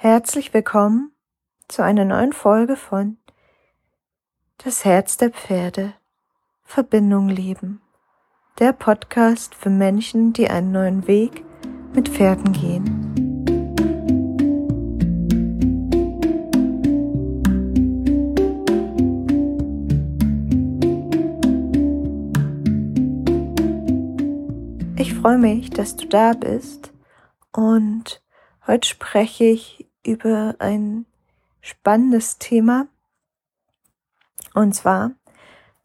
Herzlich willkommen zu einer neuen Folge von Das Herz der Pferde Verbindung leben. Der Podcast für Menschen, die einen neuen Weg mit Pferden gehen. Ich freue mich, dass du da bist und heute spreche ich über ein spannendes Thema und zwar,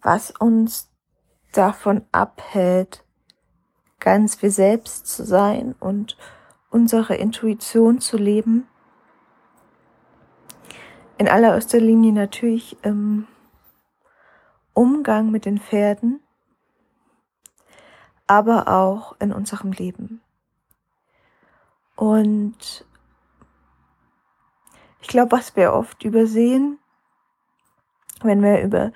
was uns davon abhält, ganz wir selbst zu sein und unsere Intuition zu leben. In allererster Linie natürlich im Umgang mit den Pferden aber auch in unserem Leben. Und ich glaube, was wir oft übersehen, wenn wir über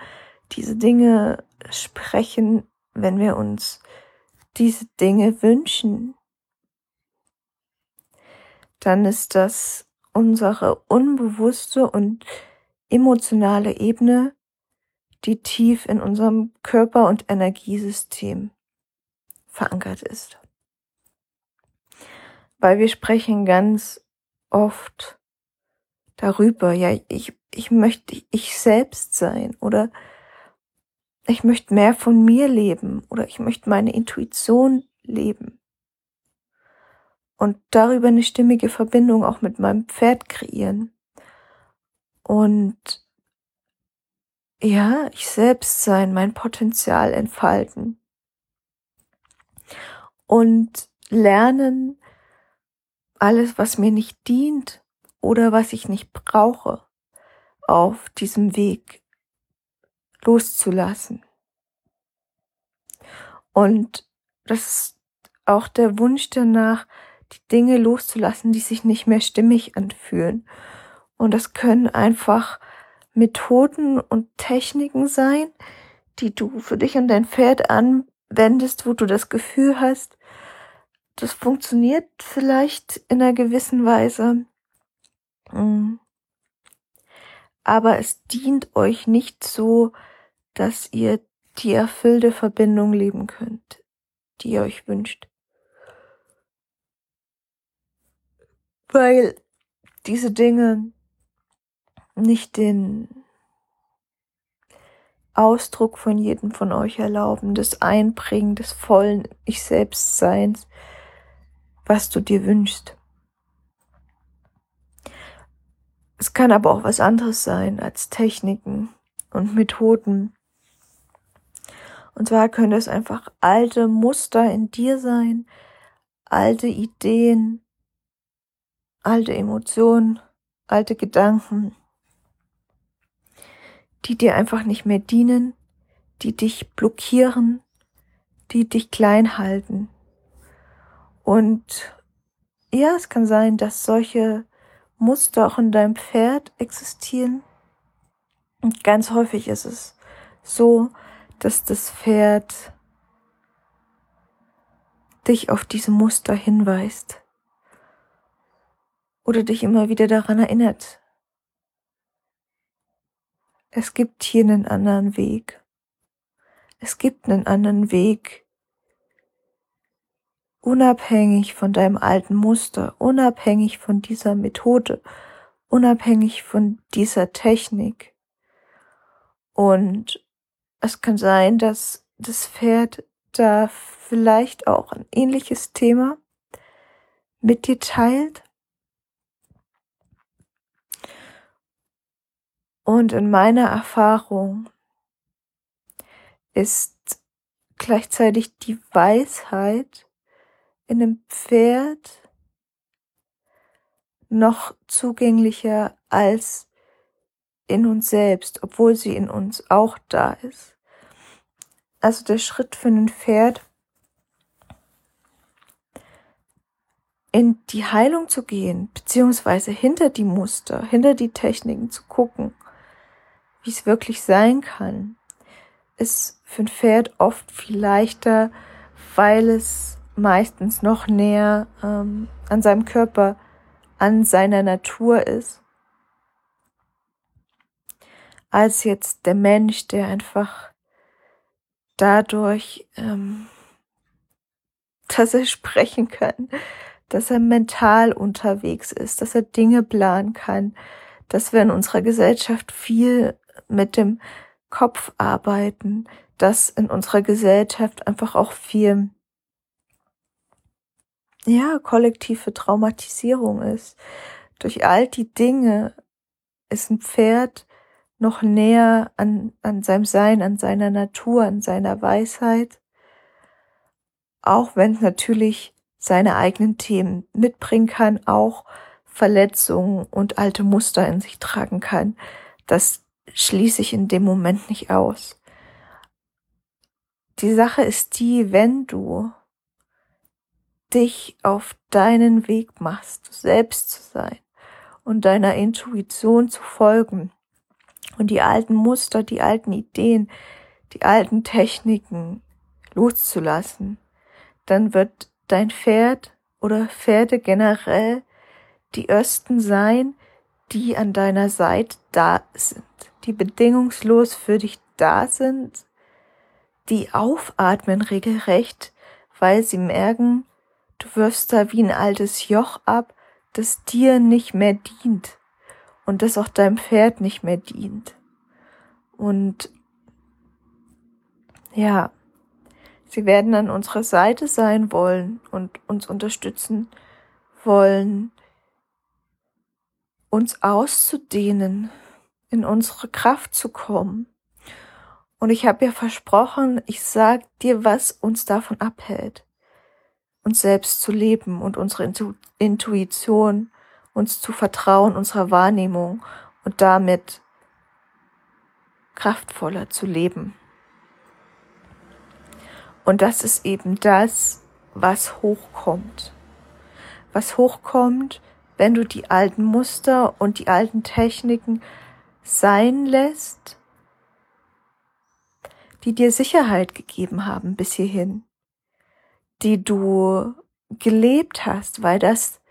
diese Dinge sprechen, wenn wir uns diese Dinge wünschen, dann ist das unsere unbewusste und emotionale Ebene, die tief in unserem Körper- und Energiesystem verankert ist. Weil wir sprechen ganz oft darüber, ja, ich, ich möchte ich selbst sein oder ich möchte mehr von mir leben oder ich möchte meine Intuition leben. Und darüber eine stimmige Verbindung auch mit meinem Pferd kreieren. Und ja, ich selbst sein, mein Potenzial entfalten und lernen, alles, was mir nicht dient oder was ich nicht brauche, auf diesem Weg loszulassen. Und das ist auch der Wunsch danach, die Dinge loszulassen, die sich nicht mehr stimmig anfühlen. Und das können einfach Methoden und Techniken sein, die du für dich und dein Pferd anwendest, wo du das Gefühl hast, das funktioniert vielleicht in einer gewissen Weise. Mm. Aber es dient euch nicht so, dass ihr die erfüllte Verbindung leben könnt, die ihr euch wünscht. Weil diese Dinge nicht den Ausdruck von jedem von euch erlauben, das Einbringen des vollen Ich selbst Seins, was du dir wünschst. Es kann aber auch was anderes sein als Techniken und Methoden. Und zwar können es einfach alte Muster in dir sein, alte Ideen, alte Emotionen, alte Gedanken, die dir einfach nicht mehr dienen, die dich blockieren, die dich klein halten. Und ja, es kann sein, dass solche Muster auch in deinem Pferd existieren. Und ganz häufig ist es so, dass das Pferd dich auf diese Muster hinweist oder dich immer wieder daran erinnert. Es gibt hier einen anderen Weg. Es gibt einen anderen Weg, unabhängig von deinem alten Muster, unabhängig von dieser Methode, unabhängig von dieser Technik. Und es kann sein, dass das Pferd da vielleicht auch ein ähnliches Thema mit dir teilt. Und in meiner Erfahrung ist gleichzeitig die Weisheit in einem Pferd noch zugänglicher als in uns selbst, obwohl sie in uns auch da ist. Also der Schritt für ein Pferd, in die Heilung zu gehen, beziehungsweise hinter die Muster, hinter die Techniken zu gucken, wie es wirklich sein kann, ist für ein Pferd oft viel leichter, weil es meistens noch näher ähm, an seinem Körper an seiner Natur ist, als jetzt der Mensch, der einfach dadurch, ähm, dass er sprechen kann, dass er mental unterwegs ist, dass er Dinge planen kann, dass wir in unserer Gesellschaft viel mit dem Kopf arbeiten, dass in unserer Gesellschaft einfach auch viel ja, kollektive Traumatisierung ist. Durch all die Dinge ist ein Pferd noch näher an, an seinem Sein, an seiner Natur, an seiner Weisheit. Auch wenn es natürlich seine eigenen Themen mitbringen kann, auch Verletzungen und alte Muster in sich tragen kann. Das schließe ich in dem Moment nicht aus. Die Sache ist die, wenn du dich auf deinen Weg machst, selbst zu sein und deiner Intuition zu folgen. Und die alten Muster, die alten Ideen, die alten Techniken loszulassen, dann wird dein Pferd oder Pferde generell die Ersten sein, die an deiner Seite da sind, die bedingungslos für dich da sind, die aufatmen regelrecht, weil sie merken, du wirfst da wie ein altes Joch ab, das dir nicht mehr dient und das auch deinem Pferd nicht mehr dient. Und ja, sie werden an unserer Seite sein wollen und uns unterstützen wollen, uns auszudehnen, in unsere Kraft zu kommen. Und ich habe ja versprochen, ich sag dir, was uns davon abhält, uns selbst zu leben und unsere Intu Intuition, uns zu vertrauen, unserer Wahrnehmung und damit kraftvoller zu leben. Und das ist eben das, was hochkommt. Was hochkommt, wenn du die alten Muster und die alten Techniken sein lässt, die dir Sicherheit gegeben haben bis hierhin, die du gelebt hast, weil das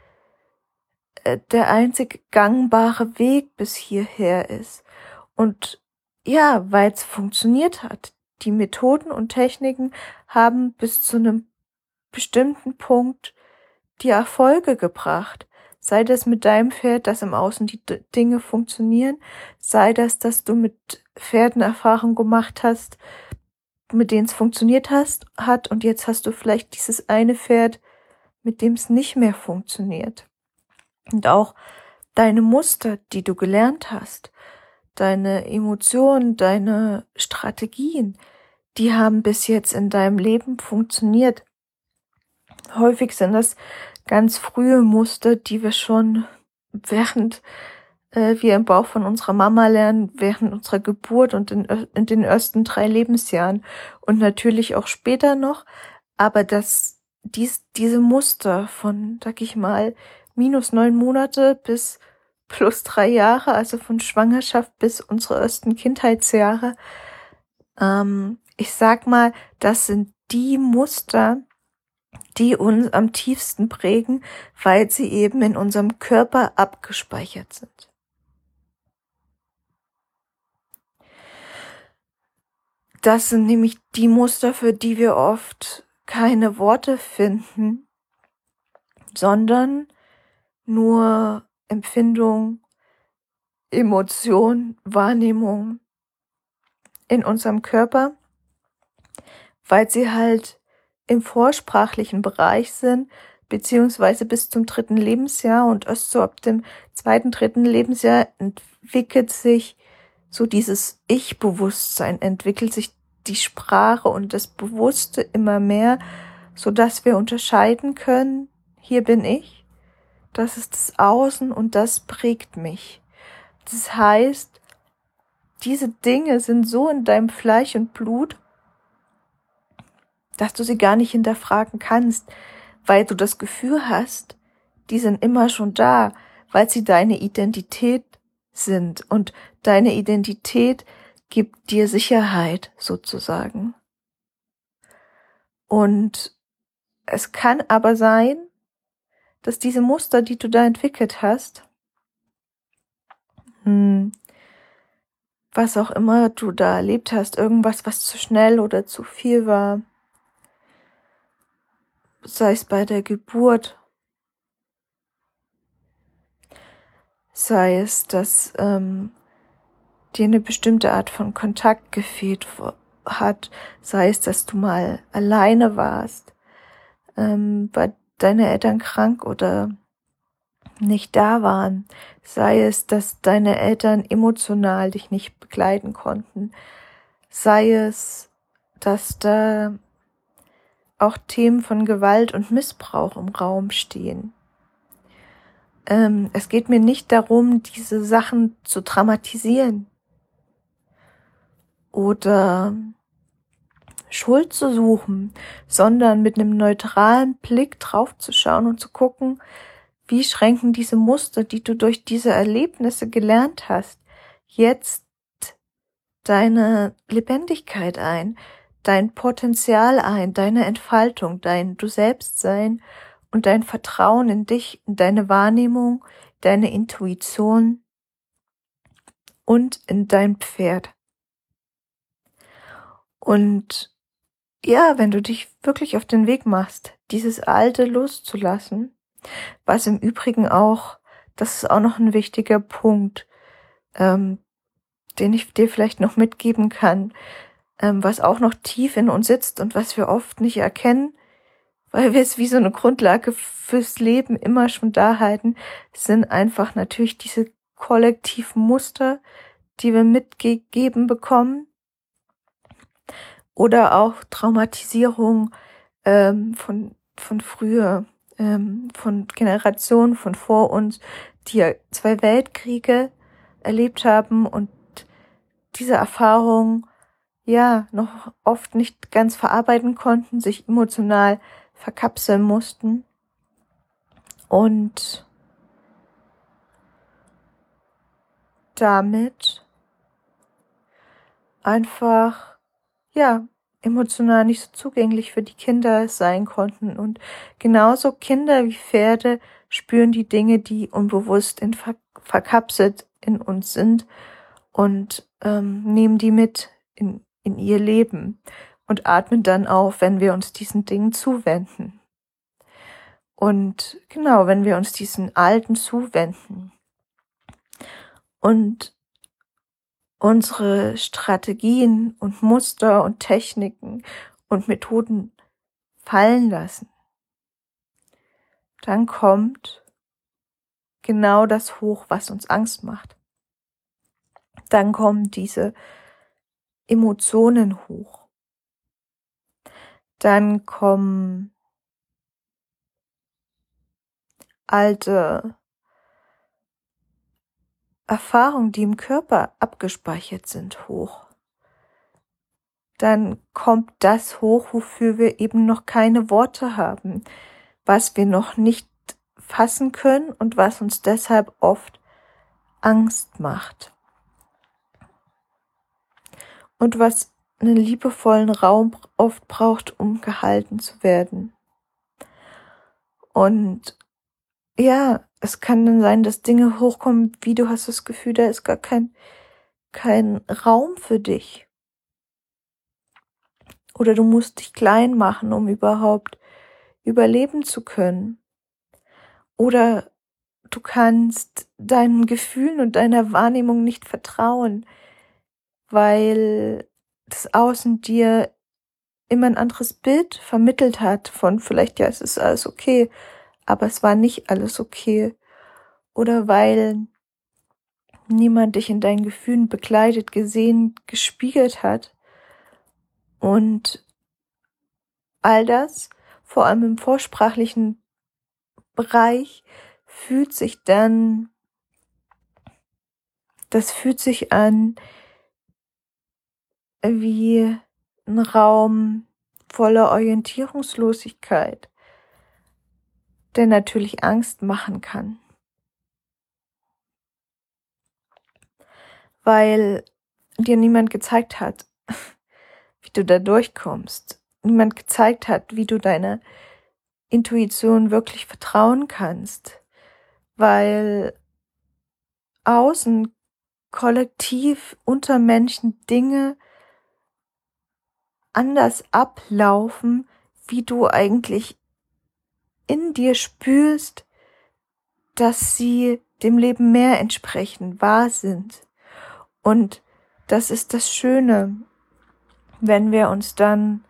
äh, der einzig gangbare Weg bis hierher ist. Und ja, weil es funktioniert hat. Die Methoden und Techniken haben bis zu einem bestimmten Punkt die Erfolge gebracht. Sei das mit deinem Pferd, dass im Außen die Dinge funktionieren, sei das, dass du mit Pferden Erfahrung gemacht hast, mit denen es funktioniert hast, hat und jetzt hast du vielleicht dieses eine Pferd, mit dem es nicht mehr funktioniert. Und auch deine Muster, die du gelernt hast, deine Emotionen, deine Strategien, die haben bis jetzt in deinem Leben funktioniert. Häufig sind das ganz frühe Muster, die wir schon während äh, wir im Bauch von unserer Mama lernen, während unserer Geburt und in, in den ersten drei Lebensjahren und natürlich auch später noch. Aber dass dies, diese Muster von, sag ich mal, minus neun Monate bis plus drei Jahre, also von Schwangerschaft bis unsere ersten Kindheitsjahre, ähm, ich sag mal, das sind die Muster, die uns am tiefsten prägen, weil sie eben in unserem Körper abgespeichert sind. Das sind nämlich die Muster, für die wir oft keine Worte finden, sondern nur Empfindung, Emotion, Wahrnehmung in unserem Körper, weil sie halt im vorsprachlichen Bereich sind, beziehungsweise bis zum dritten Lebensjahr und erst so ab dem zweiten, dritten Lebensjahr entwickelt sich so dieses Ich-Bewusstsein, entwickelt sich die Sprache und das Bewusste immer mehr, so dass wir unterscheiden können, hier bin ich, das ist das Außen und das prägt mich. Das heißt, diese Dinge sind so in deinem Fleisch und Blut, dass du sie gar nicht hinterfragen kannst, weil du das Gefühl hast, die sind immer schon da, weil sie deine Identität sind und deine Identität gibt dir Sicherheit sozusagen. Und es kann aber sein, dass diese Muster, die du da entwickelt hast, hm, was auch immer du da erlebt hast, irgendwas, was zu schnell oder zu viel war, sei es bei der Geburt, sei es, dass ähm, dir eine bestimmte Art von Kontakt gefehlt hat, sei es, dass du mal alleine warst, ähm, weil deine Eltern krank oder nicht da waren, sei es, dass deine Eltern emotional dich nicht begleiten konnten, sei es, dass da auch Themen von Gewalt und Missbrauch im Raum stehen. Ähm, es geht mir nicht darum, diese Sachen zu dramatisieren oder Schuld zu suchen, sondern mit einem neutralen Blick draufzuschauen und zu gucken, wie schränken diese Muster, die du durch diese Erlebnisse gelernt hast, jetzt deine Lebendigkeit ein, dein Potenzial ein, deine Entfaltung, dein Du selbst sein und dein Vertrauen in dich, in deine Wahrnehmung, deine Intuition und in dein Pferd. Und ja, wenn du dich wirklich auf den Weg machst, dieses Alte loszulassen, was im Übrigen auch, das ist auch noch ein wichtiger Punkt, ähm, den ich dir vielleicht noch mitgeben kann, ähm, was auch noch tief in uns sitzt und was wir oft nicht erkennen, weil wir es wie so eine Grundlage fürs Leben immer schon da halten, sind einfach natürlich diese kollektiven Muster, die wir mitgegeben bekommen, oder auch Traumatisierung ähm, von, von früher, ähm, von Generationen von vor uns, die zwei Weltkriege erlebt haben und diese Erfahrung ja noch oft nicht ganz verarbeiten konnten, sich emotional verkapseln mussten. Und damit einfach ja, emotional nicht so zugänglich für die Kinder sein konnten. Und genauso Kinder wie Pferde spüren die Dinge, die unbewusst in ver verkapselt in uns sind und ähm, nehmen die mit in, in ihr Leben und atmen dann auf, wenn wir uns diesen Dingen zuwenden. Und genau, wenn wir uns diesen Alten zuwenden und unsere Strategien und Muster und Techniken und Methoden fallen lassen, dann kommt genau das hoch, was uns Angst macht. Dann kommen diese Emotionen hoch. Dann kommen alte Erfahrungen, die im Körper abgespeichert sind, hoch. Dann kommt das hoch, wofür wir eben noch keine Worte haben, was wir noch nicht fassen können und was uns deshalb oft Angst macht. Und was einen liebevollen Raum oft braucht, um gehalten zu werden. Und ja, es kann dann sein, dass Dinge hochkommen, wie du hast das Gefühl, da ist gar kein, kein Raum für dich. Oder du musst dich klein machen, um überhaupt überleben zu können. Oder du kannst deinen Gefühlen und deiner Wahrnehmung nicht vertrauen, weil das Außen dir immer ein anderes Bild vermittelt hat von vielleicht, ja, es ist alles okay, aber es war nicht alles okay. Oder weil niemand dich in deinen Gefühlen begleitet, gesehen, gespiegelt hat. Und all das, vor allem im vorsprachlichen Bereich, fühlt sich dann, das fühlt sich an wie ein Raum voller Orientierungslosigkeit der natürlich Angst machen kann. Weil dir niemand gezeigt hat, wie du da durchkommst. Niemand gezeigt hat, wie du deine Intuition wirklich vertrauen kannst, weil außen kollektiv unter Menschen Dinge anders ablaufen, wie du eigentlich in dir spürst, dass sie dem Leben mehr entsprechen, wahr sind. Und das ist das Schöne, wenn wir uns dann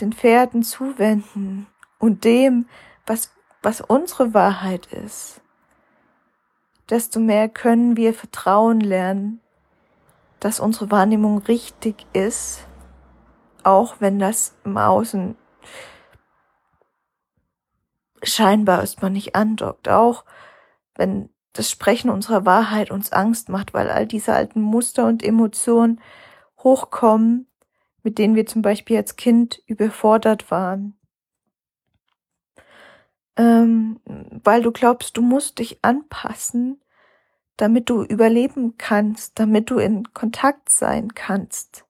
den Pferden zuwenden und dem, was, was unsere Wahrheit ist, desto mehr können wir vertrauen lernen, dass unsere Wahrnehmung richtig ist, auch wenn das im Außen scheinbar ist man nicht andockt, auch wenn das Sprechen unserer Wahrheit uns Angst macht, weil all diese alten Muster und Emotionen hochkommen, mit denen wir zum Beispiel als Kind überfordert waren. Ähm, weil du glaubst, du musst dich anpassen, damit du überleben kannst, damit du in Kontakt sein kannst.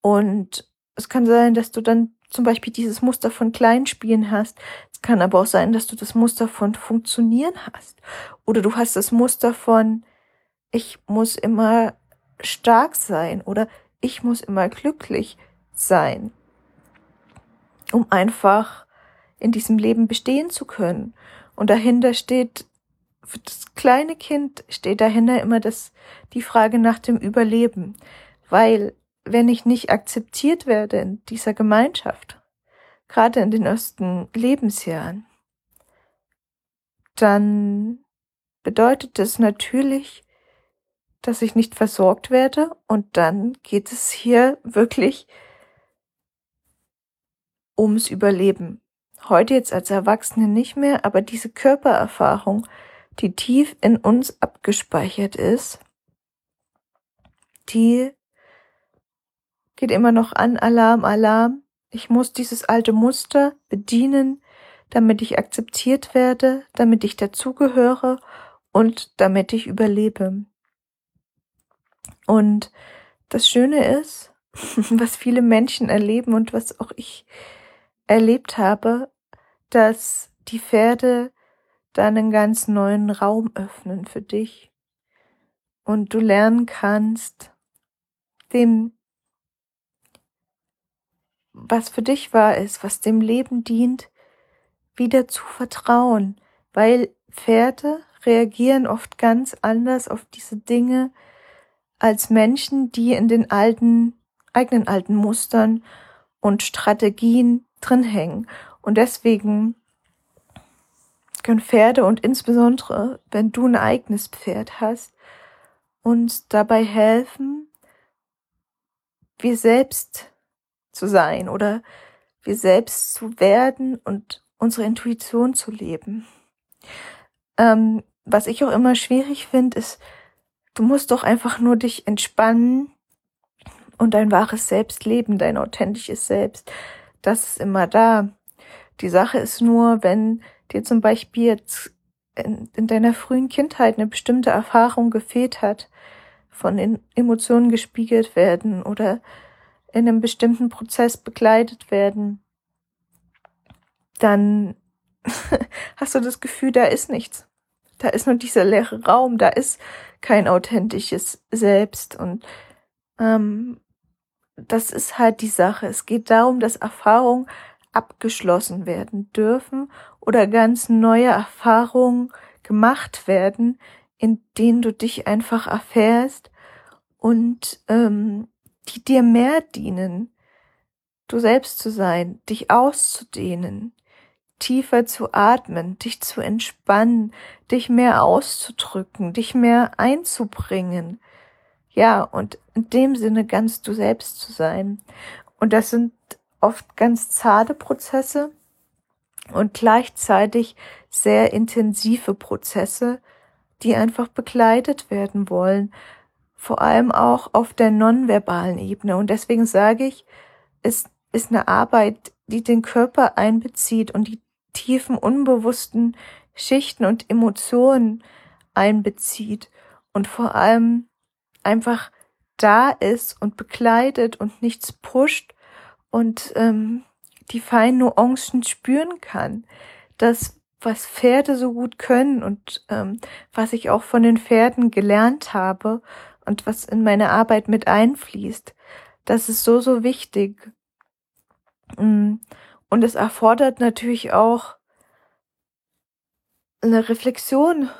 Und es kann sein, dass du dann zum Beispiel dieses Muster von Kleinspielen hast. Es kann aber auch sein, dass du das Muster von Funktionieren hast. Oder du hast das Muster von ich muss immer stark sein oder ich muss immer glücklich sein, um einfach in diesem Leben bestehen zu können. Und dahinter steht, für das kleine Kind steht dahinter immer das, die Frage nach dem Überleben. Weil wenn ich nicht akzeptiert werde in dieser Gemeinschaft, gerade in den ersten Lebensjahren, dann bedeutet das natürlich, dass ich nicht versorgt werde und dann geht es hier wirklich ums Überleben. Heute jetzt als Erwachsene nicht mehr, aber diese Körpererfahrung, die tief in uns abgespeichert ist, die geht immer noch an, Alarm, Alarm. Ich muss dieses alte Muster bedienen, damit ich akzeptiert werde, damit ich dazugehöre und damit ich überlebe. Und das Schöne ist, was viele Menschen erleben und was auch ich erlebt habe, dass die Pferde dann einen ganz neuen Raum öffnen für dich und du lernen kannst, dem was für dich wahr ist, was dem Leben dient, wieder zu vertrauen, weil Pferde reagieren oft ganz anders auf diese Dinge als Menschen, die in den alten, eigenen alten Mustern und Strategien drin hängen. Und deswegen können Pferde und insbesondere, wenn du ein eigenes Pferd hast, uns dabei helfen, wir selbst zu sein oder wir selbst zu werden und unsere Intuition zu leben. Ähm, was ich auch immer schwierig finde, ist, du musst doch einfach nur dich entspannen und dein wahres Selbst leben, dein authentisches Selbst. Das ist immer da. Die Sache ist nur, wenn dir zum Beispiel jetzt in, in deiner frühen Kindheit eine bestimmte Erfahrung gefehlt hat, von den Emotionen gespiegelt werden oder in einem bestimmten Prozess begleitet werden, dann hast du das Gefühl, da ist nichts. Da ist nur dieser leere Raum, da ist kein authentisches Selbst. Und ähm, das ist halt die Sache. Es geht darum, dass Erfahrungen abgeschlossen werden dürfen oder ganz neue Erfahrungen gemacht werden, in denen du dich einfach erfährst und ähm, die dir mehr dienen, du selbst zu sein, dich auszudehnen, tiefer zu atmen, dich zu entspannen, dich mehr auszudrücken, dich mehr einzubringen. Ja, und in dem Sinne ganz du selbst zu sein. Und das sind oft ganz zarte Prozesse und gleichzeitig sehr intensive Prozesse, die einfach begleitet werden wollen, vor allem auch auf der nonverbalen Ebene. Und deswegen sage ich, es ist eine Arbeit, die den Körper einbezieht und die tiefen, unbewussten Schichten und Emotionen einbezieht und vor allem einfach da ist und begleitet und nichts pusht und ähm, die feinen Nuancen spüren kann. Das, was Pferde so gut können und ähm, was ich auch von den Pferden gelernt habe und was in meine Arbeit mit einfließt, das ist so, so wichtig. Mm, und es erfordert natürlich auch eine Reflexion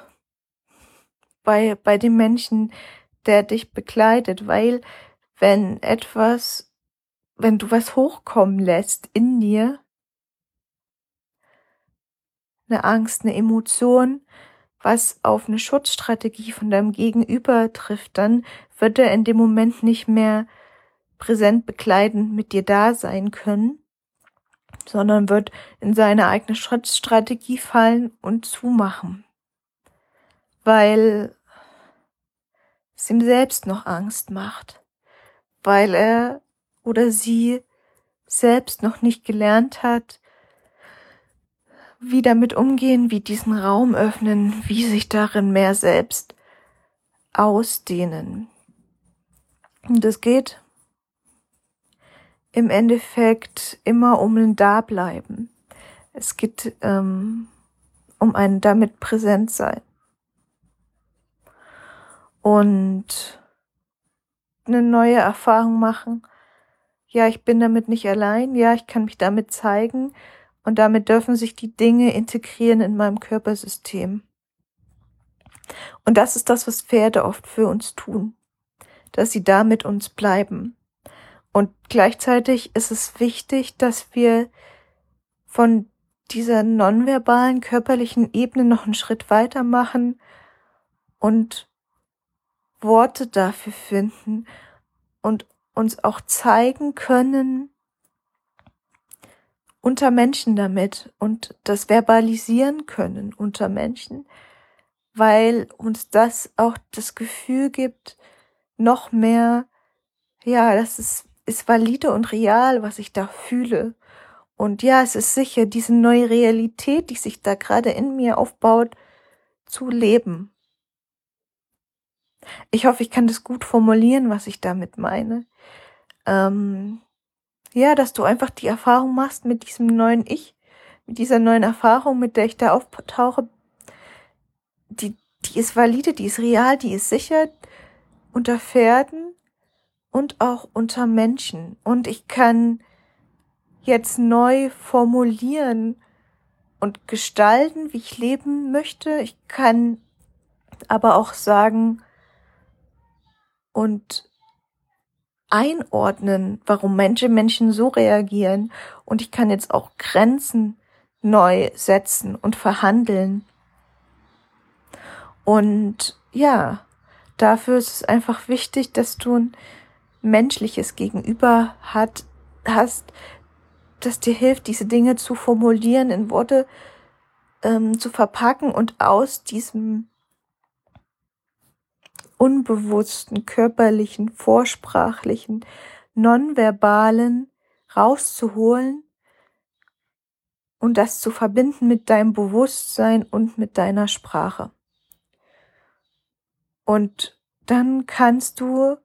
bei, bei dem Menschen, der dich begleitet, weil wenn etwas, wenn du was hochkommen lässt in dir, eine Angst, eine Emotion, was auf eine Schutzstrategie von deinem Gegenüber trifft, dann wird er in dem Moment nicht mehr präsent begleitend mit dir da sein können, sondern wird in seine eigene Schutzstrategie fallen und zumachen, weil es ihm selbst noch Angst macht, weil er oder sie selbst noch nicht gelernt hat, wie damit umgehen, wie diesen Raum öffnen, wie sich darin mehr selbst ausdehnen. Und es geht im Endeffekt immer um ein Dableiben. Es geht ähm, um ein damit präsent sein. Und eine neue Erfahrung machen. Ja, ich bin damit nicht allein. Ja, ich kann mich damit zeigen. Und damit dürfen sich die Dinge integrieren in meinem Körpersystem. Und das ist das, was Pferde oft für uns tun. Dass sie da mit uns bleiben. Und gleichzeitig ist es wichtig, dass wir von dieser nonverbalen körperlichen Ebene noch einen Schritt weiter machen und Worte dafür finden und uns auch zeigen können unter Menschen damit und das verbalisieren können unter Menschen, weil uns das auch das Gefühl gibt, noch mehr, ja, das ist ist valide und real, was ich da fühle. Und ja, es ist sicher, diese neue Realität, die sich da gerade in mir aufbaut, zu leben. Ich hoffe, ich kann das gut formulieren, was ich damit meine. Ähm, ja, dass du einfach die Erfahrung machst mit diesem neuen Ich, mit dieser neuen Erfahrung, mit der ich da auftauche. Die, die ist valide, die ist real, die ist sicher unter Pferden und auch unter Menschen. Und ich kann jetzt neu formulieren und gestalten, wie ich leben möchte. Ich kann aber auch sagen und einordnen, warum Menschen Menschen so reagieren. Und ich kann jetzt auch Grenzen neu setzen und verhandeln. Und ja, dafür ist es einfach wichtig, dass du menschliches Gegenüber hat, hast, das dir hilft, diese Dinge zu formulieren, in Worte ähm, zu verpacken und aus diesem unbewussten, körperlichen, vorsprachlichen, nonverbalen rauszuholen und das zu verbinden mit deinem Bewusstsein und mit deiner Sprache. Und dann kannst du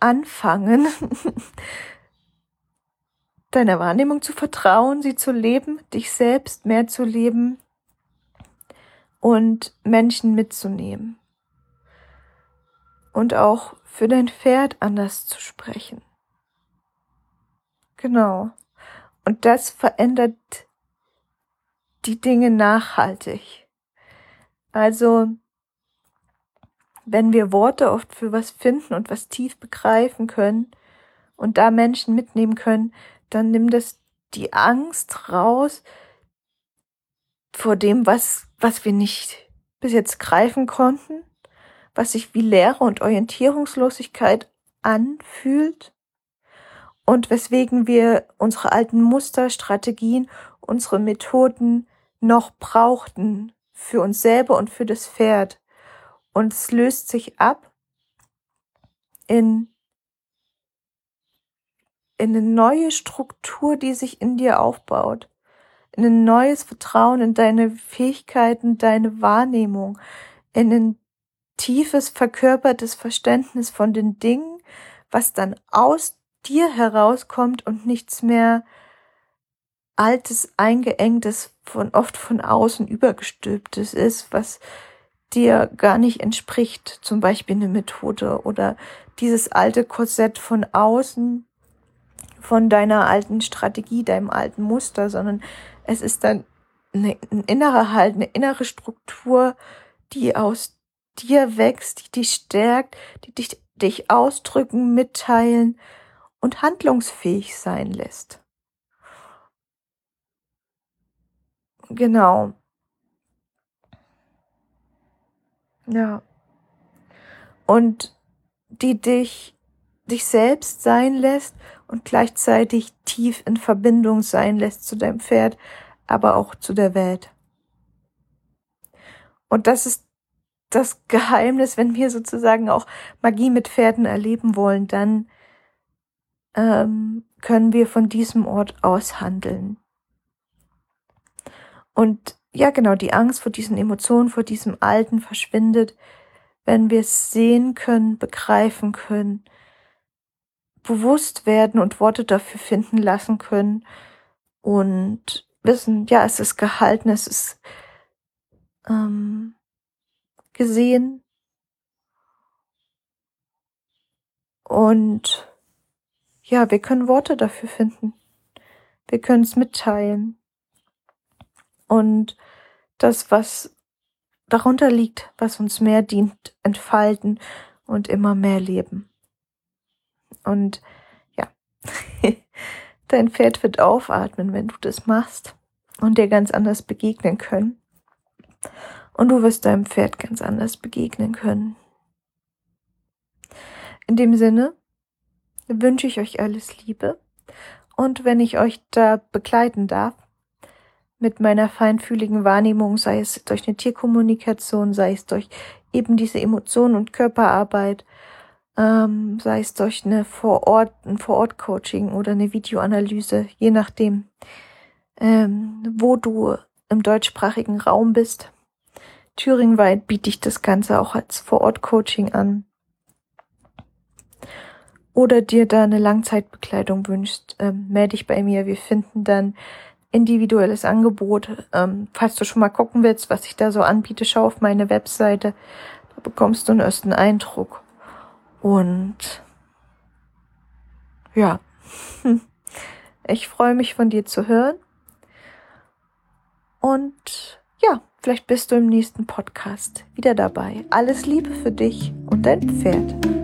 anfangen, deiner Wahrnehmung zu vertrauen, sie zu leben, dich selbst mehr zu leben und Menschen mitzunehmen. Und auch für dein Pferd anders zu sprechen. Genau. Und das verändert die Dinge nachhaltig. Also wenn wir Worte oft für was finden und was tief begreifen können und da Menschen mitnehmen können, dann nimmt das die Angst raus vor dem, was, was wir nicht bis jetzt greifen konnten, was sich wie Leere und Orientierungslosigkeit anfühlt und weswegen wir unsere alten Muster, Strategien, unsere Methoden noch brauchten für uns selber und für das Pferd. Und es löst sich ab in, in eine neue Struktur, die sich in dir aufbaut, ein neues Vertrauen in deine Fähigkeiten, deine Wahrnehmung, in ein tiefes, verkörpertes Verständnis von den Dingen, was dann aus dir herauskommt und nichts mehr altes, eingeengtes, von oft von außen übergestülptes ist, was dir gar nicht entspricht, zum Beispiel eine Methode oder dieses alte Korsett von außen, von deiner alten Strategie, deinem alten Muster, sondern es ist dann eine, ein innerer Halt, eine innere Struktur, die aus dir wächst, die dich stärkt, die dich, dich ausdrücken, mitteilen und handlungsfähig sein lässt. Genau. Ja. Und die dich, dich selbst sein lässt und gleichzeitig tief in Verbindung sein lässt zu deinem Pferd, aber auch zu der Welt. Und das ist das Geheimnis, wenn wir sozusagen auch Magie mit Pferden erleben wollen, dann ähm, können wir von diesem Ort aus handeln. Und ja, genau, die Angst vor diesen Emotionen, vor diesem Alten verschwindet, wenn wir es sehen können, begreifen können, bewusst werden und Worte dafür finden lassen können und wissen, ja, es ist gehalten, es ist ähm, gesehen und ja, wir können Worte dafür finden. Wir können es mitteilen. Und das, was darunter liegt, was uns mehr dient, entfalten und immer mehr leben. Und ja, dein Pferd wird aufatmen, wenn du das machst und dir ganz anders begegnen können. Und du wirst deinem Pferd ganz anders begegnen können. In dem Sinne wünsche ich euch alles Liebe. Und wenn ich euch da begleiten darf, mit meiner feinfühligen Wahrnehmung, sei es durch eine Tierkommunikation, sei es durch eben diese Emotionen und Körperarbeit, ähm, sei es durch eine Vorort, ein Vorort-Coaching oder eine Videoanalyse, je nachdem, ähm, wo du im deutschsprachigen Raum bist. Thüringweit biete ich das Ganze auch als Vorort-Coaching an. Oder dir da eine Langzeitbekleidung wünschst, ähm, melde dich bei mir. Wir finden dann individuelles Angebot. Ähm, falls du schon mal gucken willst, was ich da so anbiete, schau auf meine Webseite. Da bekommst du einen ersten Eindruck. Und ja, ich freue mich von dir zu hören. Und ja, vielleicht bist du im nächsten Podcast wieder dabei. Alles Liebe für dich und dein Pferd.